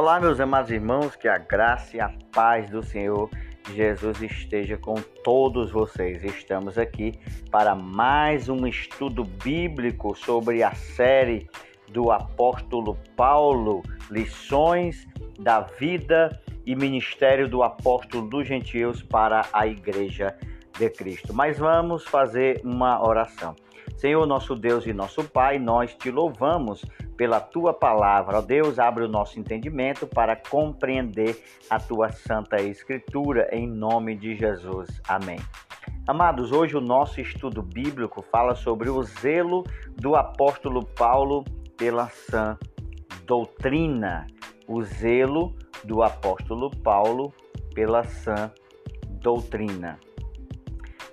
Olá, meus amados irmãos, que a graça e a paz do Senhor Jesus esteja com todos vocês. Estamos aqui para mais um estudo bíblico sobre a série do apóstolo Paulo, lições da vida e ministério do apóstolo dos gentios para a igreja de Cristo. Mas vamos fazer uma oração. Senhor, nosso Deus e nosso Pai, nós te louvamos pela tua palavra. Ó Deus, abre o nosso entendimento para compreender a tua santa escritura em nome de Jesus. Amém. Amados, hoje o nosso estudo bíblico fala sobre o zelo do apóstolo Paulo pela sã doutrina. O zelo do apóstolo Paulo pela sã doutrina.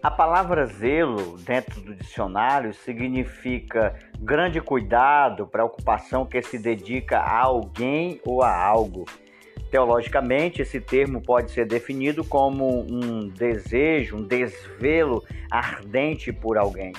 A palavra zelo, dentro do dicionário, significa grande cuidado, preocupação que se dedica a alguém ou a algo. Teologicamente, esse termo pode ser definido como um desejo, um desvelo ardente por alguém.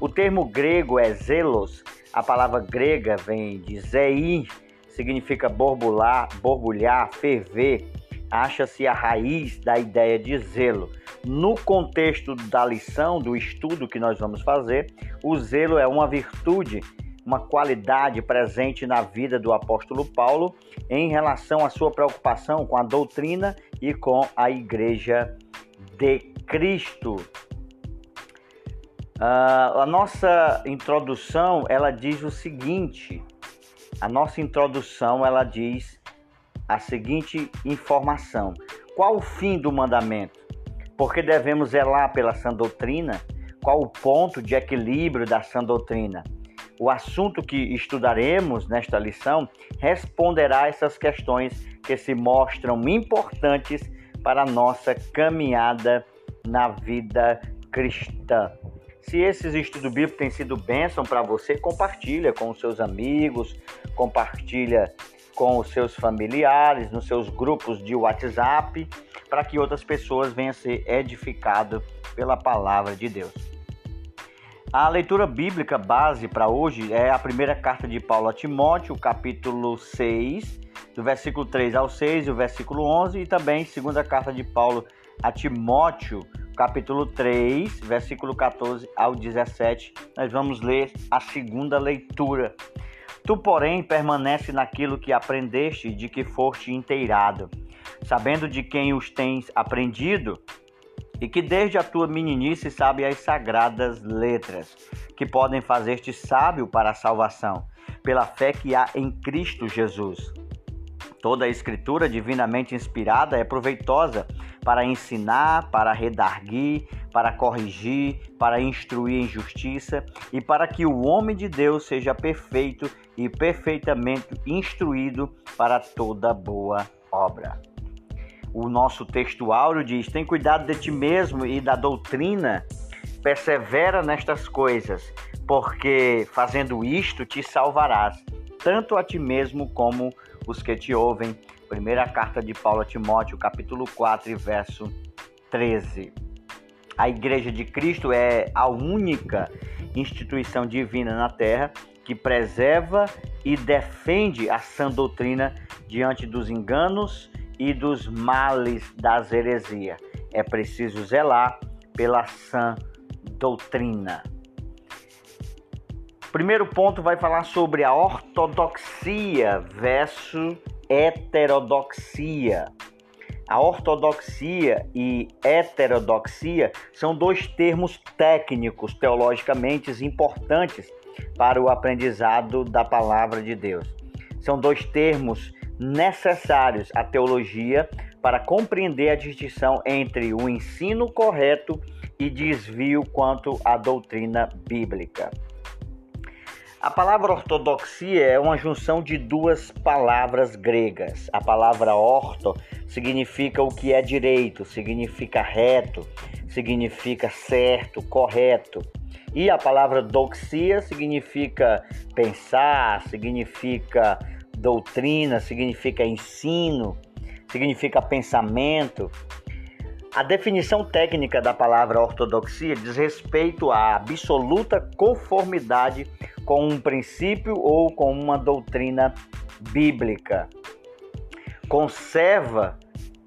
O termo grego é zelos. A palavra grega vem de zei, significa borbulhar, borbulhar, ferver. Acha-se a raiz da ideia de zelo no contexto da lição, do estudo que nós vamos fazer, o zelo é uma virtude, uma qualidade presente na vida do apóstolo Paulo em relação à sua preocupação com a doutrina e com a igreja de Cristo. Uh, a nossa introdução ela diz o seguinte: a nossa introdução ela diz a seguinte informação: qual o fim do mandamento? Porque devemos zelar pela sã doutrina? Qual o ponto de equilíbrio da sã doutrina? O assunto que estudaremos nesta lição responderá essas questões que se mostram importantes para a nossa caminhada na vida cristã. Se esses estudos bíblicos têm sido bênção para você, compartilha com os seus amigos, compartilha com os seus familiares, nos seus grupos de WhatsApp para que outras pessoas venham a ser edificadas pela palavra de Deus. A leitura bíblica base para hoje é a primeira carta de Paulo a Timóteo, capítulo 6, do versículo 3 ao 6 e o versículo 11, e também segunda carta de Paulo a Timóteo, capítulo 3, versículo 14 ao 17. Nós vamos ler a segunda leitura. Tu, porém, permanece naquilo que aprendeste de que foste inteirado sabendo de quem os tens aprendido, e que desde a tua meninice sabe as sagradas letras, que podem fazer-te sábio para a salvação, pela fé que há em Cristo Jesus. Toda a escritura divinamente inspirada é proveitosa para ensinar, para redarguir, para corrigir, para instruir em justiça e para que o homem de Deus seja perfeito e perfeitamente instruído para toda boa obra. O nosso texto áureo diz: tem cuidado de ti mesmo e da doutrina, persevera nestas coisas, porque fazendo isto te salvarás, tanto a ti mesmo como os que te ouvem. Primeira carta de Paulo a Timóteo, capítulo 4, verso 13. A Igreja de Cristo é a única instituição divina na terra que preserva e defende a sã doutrina diante dos enganos e dos males das heresias. É preciso zelar pela sã doutrina. Primeiro ponto vai falar sobre a ortodoxia versus heterodoxia. A ortodoxia e heterodoxia são dois termos técnicos teologicamente importantes para o aprendizado da palavra de Deus. São dois termos necessários à teologia para compreender a distinção entre o ensino correto e desvio quanto à doutrina bíblica. A palavra ortodoxia é uma junção de duas palavras gregas. A palavra orto significa o que é direito, significa reto, significa certo, correto. E a palavra doxia significa pensar, significa doutrina, significa ensino, significa pensamento. A definição técnica da palavra ortodoxia diz respeito à absoluta conformidade com um princípio ou com uma doutrina bíblica. conserva,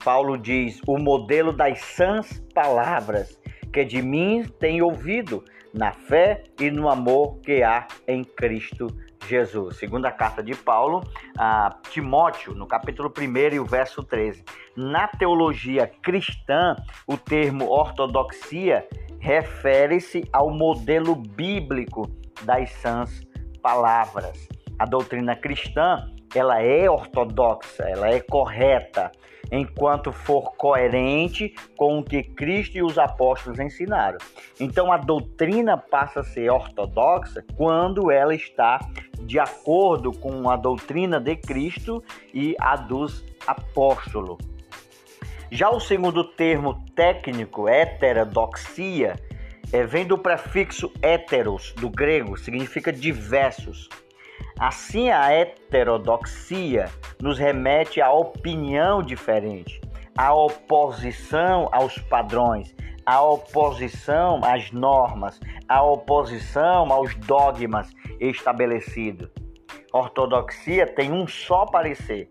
Paulo diz, o modelo das sãs palavras que de mim tem ouvido na fé e no amor que há em Cristo Jesus. Segunda carta de Paulo a Timóteo, no capítulo 1 e o verso 13. Na teologia cristã, o termo ortodoxia refere-se ao modelo bíblico das sãs palavras. A doutrina cristã, ela é ortodoxa, ela é correta, enquanto for coerente com o que Cristo e os apóstolos ensinaram. Então a doutrina passa a ser ortodoxa quando ela está de acordo com a doutrina de Cristo e a dos apóstolos. Já o segundo termo técnico, heterodoxia, é, vem do prefixo heteros, do grego, significa diversos. Assim, a heterodoxia nos remete à opinião diferente, à oposição aos padrões, à oposição às normas, à oposição aos dogmas estabelecidos. Ortodoxia tem um só parecer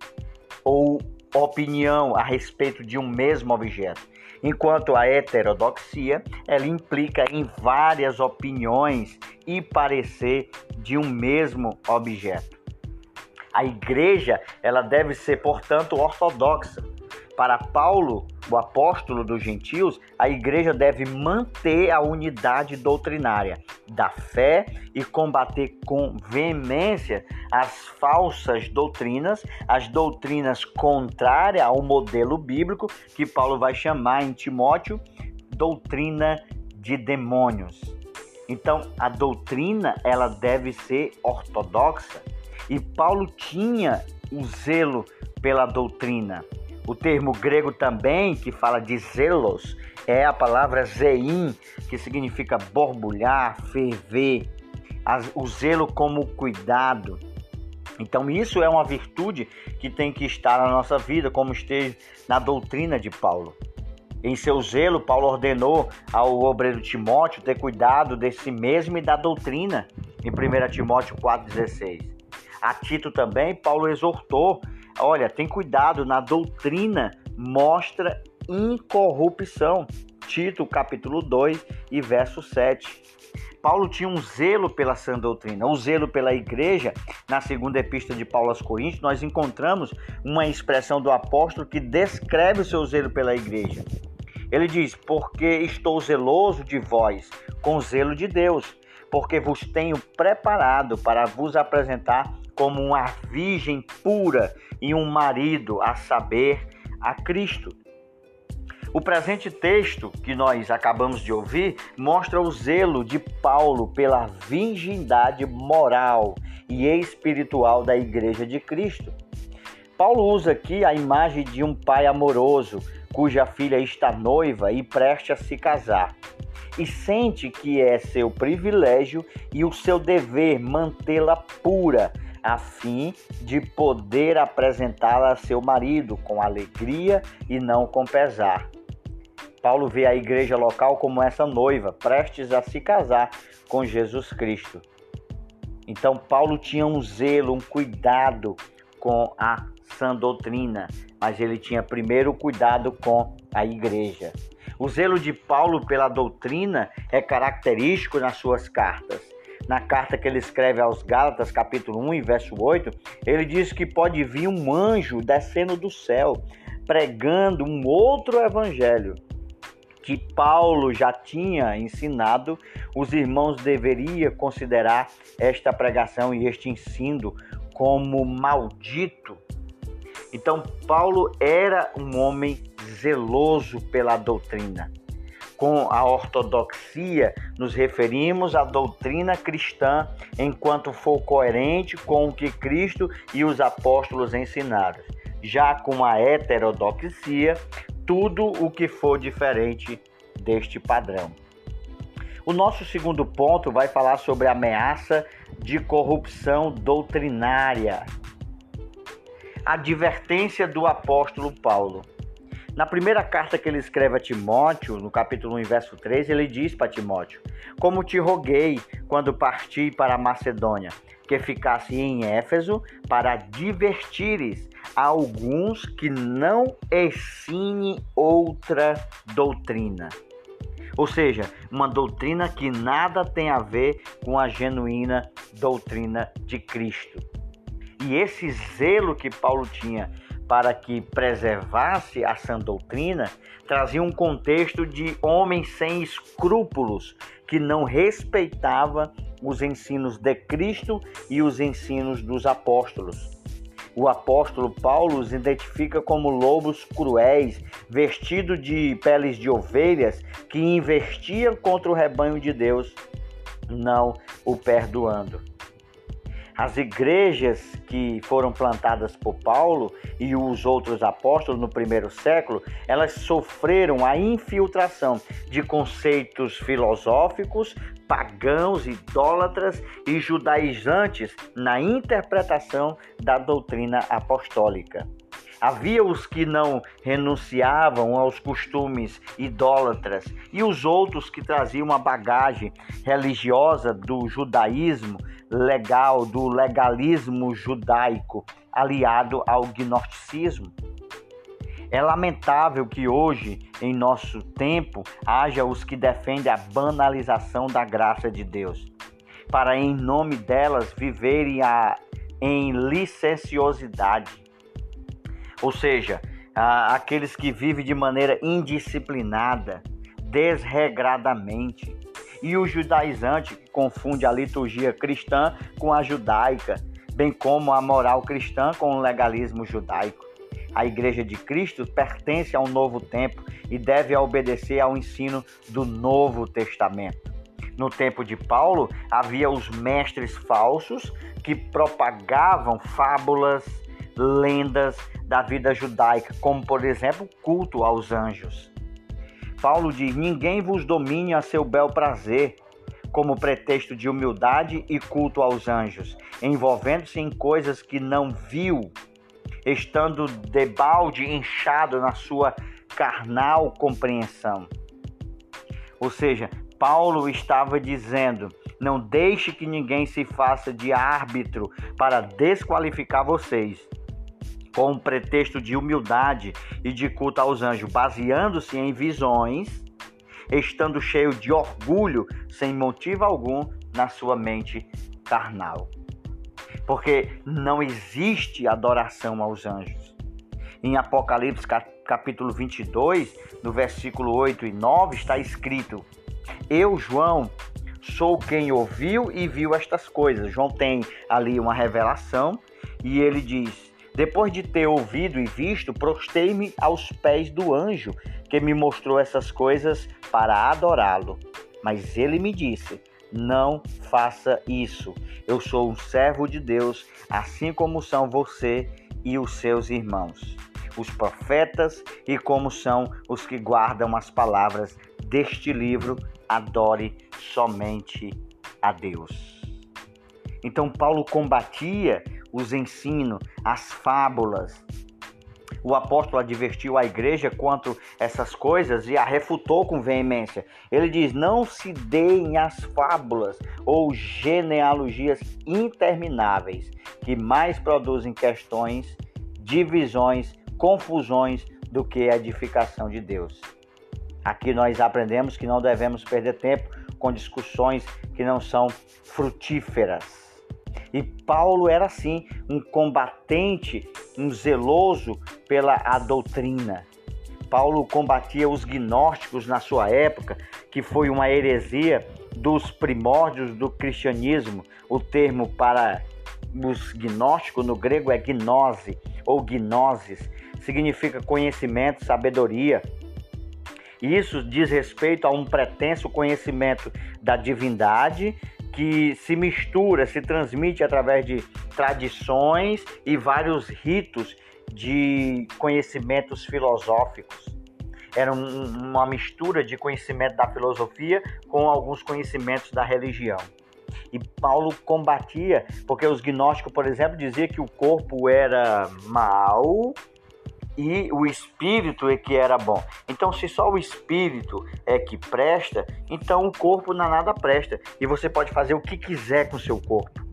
ou opinião a respeito de um mesmo objeto, enquanto a heterodoxia ela implica em várias opiniões e parecer de um mesmo objeto. A igreja ela deve ser, portanto, ortodoxa. Para Paulo, o apóstolo dos gentios, a igreja deve manter a unidade doutrinária da fé e combater com veemência as falsas doutrinas, as doutrinas contrárias ao modelo bíblico que Paulo vai chamar em Timóteo doutrina de demônios. Então, a doutrina ela deve ser ortodoxa e Paulo tinha o zelo pela doutrina. O termo grego também, que fala de zelos, é a palavra zein, que significa borbulhar, ferver, o zelo como cuidado. Então, isso é uma virtude que tem que estar na nossa vida, como esteve na doutrina de Paulo. Em seu zelo, Paulo ordenou ao obreiro Timóteo ter cuidado de si mesmo e da doutrina, em 1 Timóteo 4,16. A Tito também, Paulo exortou Olha, tem cuidado na doutrina, mostra incorrupção. Tito, capítulo 2 e verso 7. Paulo tinha um zelo pela sã doutrina, o zelo pela igreja. Na segunda epístola de Paulo aos Coríntios, nós encontramos uma expressão do apóstolo que descreve o seu zelo pela igreja. Ele diz: Porque estou zeloso de vós, com zelo de Deus, porque vos tenho preparado para vos apresentar como uma virgem pura e um marido, a saber, a Cristo. O presente texto que nós acabamos de ouvir mostra o zelo de Paulo pela virgindade moral e espiritual da Igreja de Cristo. Paulo usa aqui a imagem de um pai amoroso cuja filha está noiva e preste a se casar, e sente que é seu privilégio e o seu dever mantê-la pura a fim de poder apresentá-la a seu marido com alegria e não com pesar. Paulo vê a igreja local como essa noiva, prestes a se casar com Jesus Cristo. Então, Paulo tinha um zelo, um cuidado com a sã doutrina, mas ele tinha primeiro cuidado com a igreja. O zelo de Paulo pela doutrina é característico nas suas cartas na carta que ele escreve aos Gálatas, capítulo 1 e verso 8, ele diz que pode vir um anjo descendo do céu, pregando um outro evangelho que Paulo já tinha ensinado, os irmãos deveriam considerar esta pregação e este ensino como maldito. Então, Paulo era um homem zeloso pela doutrina com a ortodoxia, nos referimos à doutrina cristã enquanto for coerente com o que Cristo e os apóstolos ensinaram. Já com a heterodoxia, tudo o que for diferente deste padrão. O nosso segundo ponto vai falar sobre a ameaça de corrupção doutrinária. Advertência do apóstolo Paulo. Na primeira carta que ele escreve a Timóteo, no capítulo 1, verso 3, ele diz para Timóteo: Como te roguei quando parti para a Macedônia, que ficasse em Éfeso para divertires alguns que não ensine outra doutrina. Ou seja, uma doutrina que nada tem a ver com a genuína doutrina de Cristo. E esse zelo que Paulo tinha para que preservasse a sã doutrina, trazia um contexto de homem sem escrúpulos, que não respeitava os ensinos de Cristo e os ensinos dos apóstolos. O apóstolo Paulo os identifica como lobos cruéis, vestidos de peles de ovelhas, que investiam contra o rebanho de Deus, não o perdoando. As igrejas que foram plantadas por Paulo e os outros apóstolos no primeiro século, elas sofreram a infiltração de conceitos filosóficos, pagãos, idólatras e judaizantes na interpretação da doutrina apostólica. Havia os que não renunciavam aos costumes idólatras e os outros que traziam uma bagagem religiosa do judaísmo legal, do legalismo judaico, aliado ao gnosticismo. É lamentável que hoje, em nosso tempo, haja os que defendem a banalização da graça de Deus, para em nome delas viverem a, em licenciosidade ou seja, aqueles que vivem de maneira indisciplinada, desregradamente. E o judaizante confunde a liturgia cristã com a judaica, bem como a moral cristã com o legalismo judaico. A Igreja de Cristo pertence a um novo tempo e deve obedecer ao ensino do Novo Testamento. No tempo de Paulo, havia os mestres falsos que propagavam fábulas, lendas da vida judaica, como por exemplo, culto aos anjos. Paulo diz: Ninguém vos domine a seu bel prazer, como pretexto de humildade e culto aos anjos, envolvendo-se em coisas que não viu, estando debalde inchado na sua carnal compreensão. Ou seja, Paulo estava dizendo: não deixe que ninguém se faça de árbitro para desqualificar vocês com um pretexto de humildade e de culto aos anjos, baseando-se em visões, estando cheio de orgulho, sem motivo algum na sua mente carnal. Porque não existe adoração aos anjos. Em Apocalipse capítulo 22, no versículo 8 e 9, está escrito: Eu, João, sou quem ouviu e viu estas coisas. João tem ali uma revelação e ele diz: depois de ter ouvido e visto, prostei-me aos pés do anjo que me mostrou essas coisas para adorá-lo. Mas ele me disse: Não faça isso. Eu sou um servo de Deus, assim como são você e os seus irmãos, os profetas, e como são os que guardam as palavras deste livro. Adore somente a Deus. Então, Paulo combatia os ensinos, as fábulas. O apóstolo advertiu a igreja quanto essas coisas e a refutou com veemência. Ele diz: Não se deem as fábulas ou genealogias intermináveis, que mais produzem questões, divisões, confusões do que a edificação de Deus. Aqui nós aprendemos que não devemos perder tempo com discussões que não são frutíferas. E Paulo era assim, um combatente, um zeloso pela a doutrina. Paulo combatia os gnósticos na sua época, que foi uma heresia dos primórdios do cristianismo. O termo para os gnósticos no grego é gnose ou gnosis, significa conhecimento, sabedoria. Isso diz respeito a um pretenso conhecimento da divindade que se mistura, se transmite através de tradições e vários ritos de conhecimentos filosóficos. Era uma mistura de conhecimento da filosofia com alguns conhecimentos da religião. E Paulo combatia, porque os gnósticos, por exemplo, diziam que o corpo era mau e o espírito é que era bom. Então, se só o espírito é que presta, então o corpo não nada presta. E você pode fazer o que quiser com o seu corpo.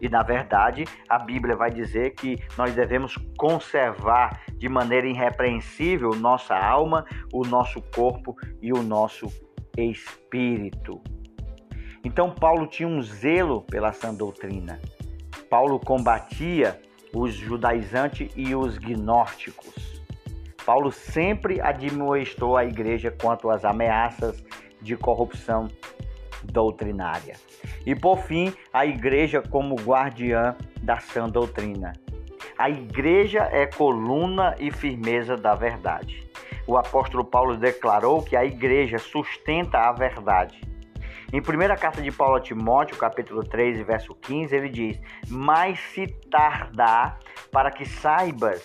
E na verdade, a Bíblia vai dizer que nós devemos conservar de maneira irrepreensível nossa alma, o nosso corpo e o nosso espírito. Então, Paulo tinha um zelo pela sã doutrina. Paulo combatia os judaizantes e os gnósticos. Paulo sempre admoestou a igreja quanto às ameaças de corrupção doutrinária. E por fim, a igreja como guardiã da sã doutrina. A igreja é coluna e firmeza da verdade. O apóstolo Paulo declarou que a igreja sustenta a verdade. Em primeira carta de Paulo a Timóteo, capítulo 3, verso 15, ele diz: Mas se tardar, para que saibas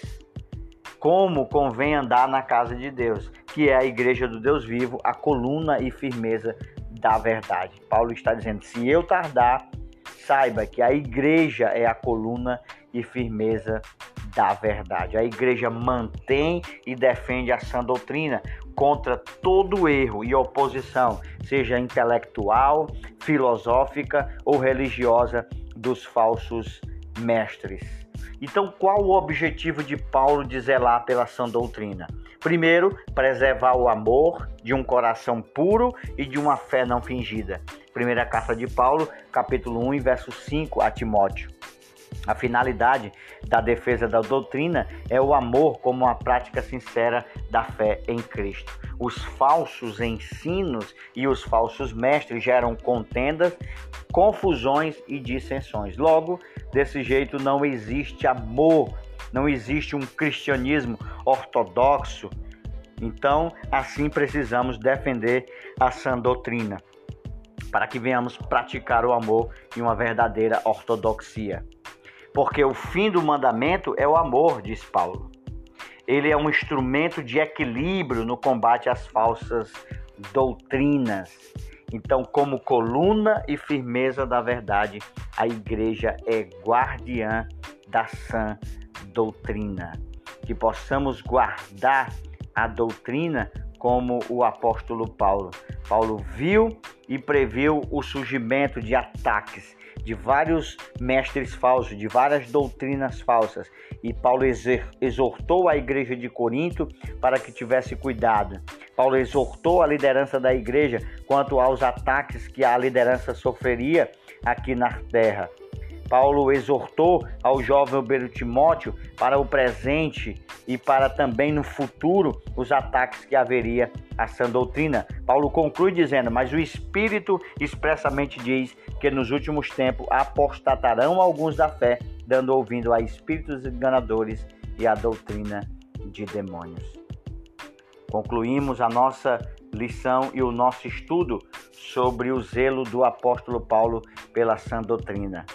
como convém andar na casa de Deus, que é a igreja do Deus vivo, a coluna e firmeza da verdade. Paulo está dizendo: se eu tardar, saiba que a igreja é a coluna e firmeza da verdade. A igreja mantém e defende a sã doutrina, contra todo erro e oposição, seja intelectual, filosófica ou religiosa, dos falsos mestres. Então, qual o objetivo de Paulo de zelar pela sã doutrina? Primeiro, preservar o amor de um coração puro e de uma fé não fingida. Primeira carta de Paulo, capítulo 1, verso 5 a Timóteo. A finalidade da defesa da doutrina é o amor como uma prática sincera da fé em Cristo. Os falsos ensinos e os falsos mestres geram contendas, confusões e dissensões. Logo, desse jeito não existe amor, não existe um cristianismo ortodoxo. Então, assim precisamos defender a sã doutrina, para que venhamos praticar o amor em uma verdadeira ortodoxia. Porque o fim do mandamento é o amor, diz Paulo. Ele é um instrumento de equilíbrio no combate às falsas doutrinas. Então, como coluna e firmeza da verdade, a igreja é guardiã da sã doutrina. Que possamos guardar a doutrina como o apóstolo Paulo. Paulo viu e previu o surgimento de ataques de vários mestres falsos, de várias doutrinas falsas. E Paulo exortou a igreja de Corinto para que tivesse cuidado. Paulo exortou a liderança da igreja quanto aos ataques que a liderança sofreria aqui na terra. Paulo exortou ao jovem obreiro Timóteo para o presente e para também no futuro os ataques que haveria à sã doutrina. Paulo conclui dizendo: Mas o Espírito expressamente diz que nos últimos tempos apostatarão alguns da fé, dando ouvindo a espíritos enganadores e a doutrina de demônios. Concluímos a nossa lição e o nosso estudo sobre o zelo do apóstolo Paulo pela sã doutrina.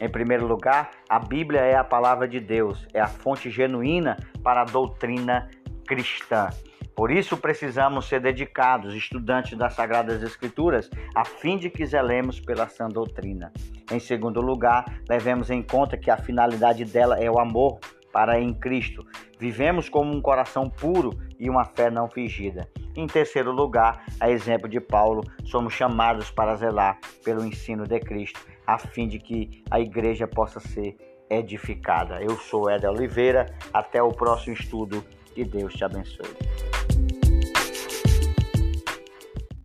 Em primeiro lugar, a Bíblia é a palavra de Deus, é a fonte genuína para a doutrina cristã. Por isso precisamos ser dedicados, estudantes das Sagradas Escrituras, a fim de que zelemos pela sã doutrina. Em segundo lugar, levemos em conta que a finalidade dela é o amor para em Cristo. Vivemos como um coração puro e uma fé não fingida. Em terceiro lugar, a exemplo de Paulo, somos chamados para zelar pelo ensino de Cristo a fim de que a igreja possa ser edificada. Eu sou Éder Oliveira, até o próximo estudo, que Deus te abençoe.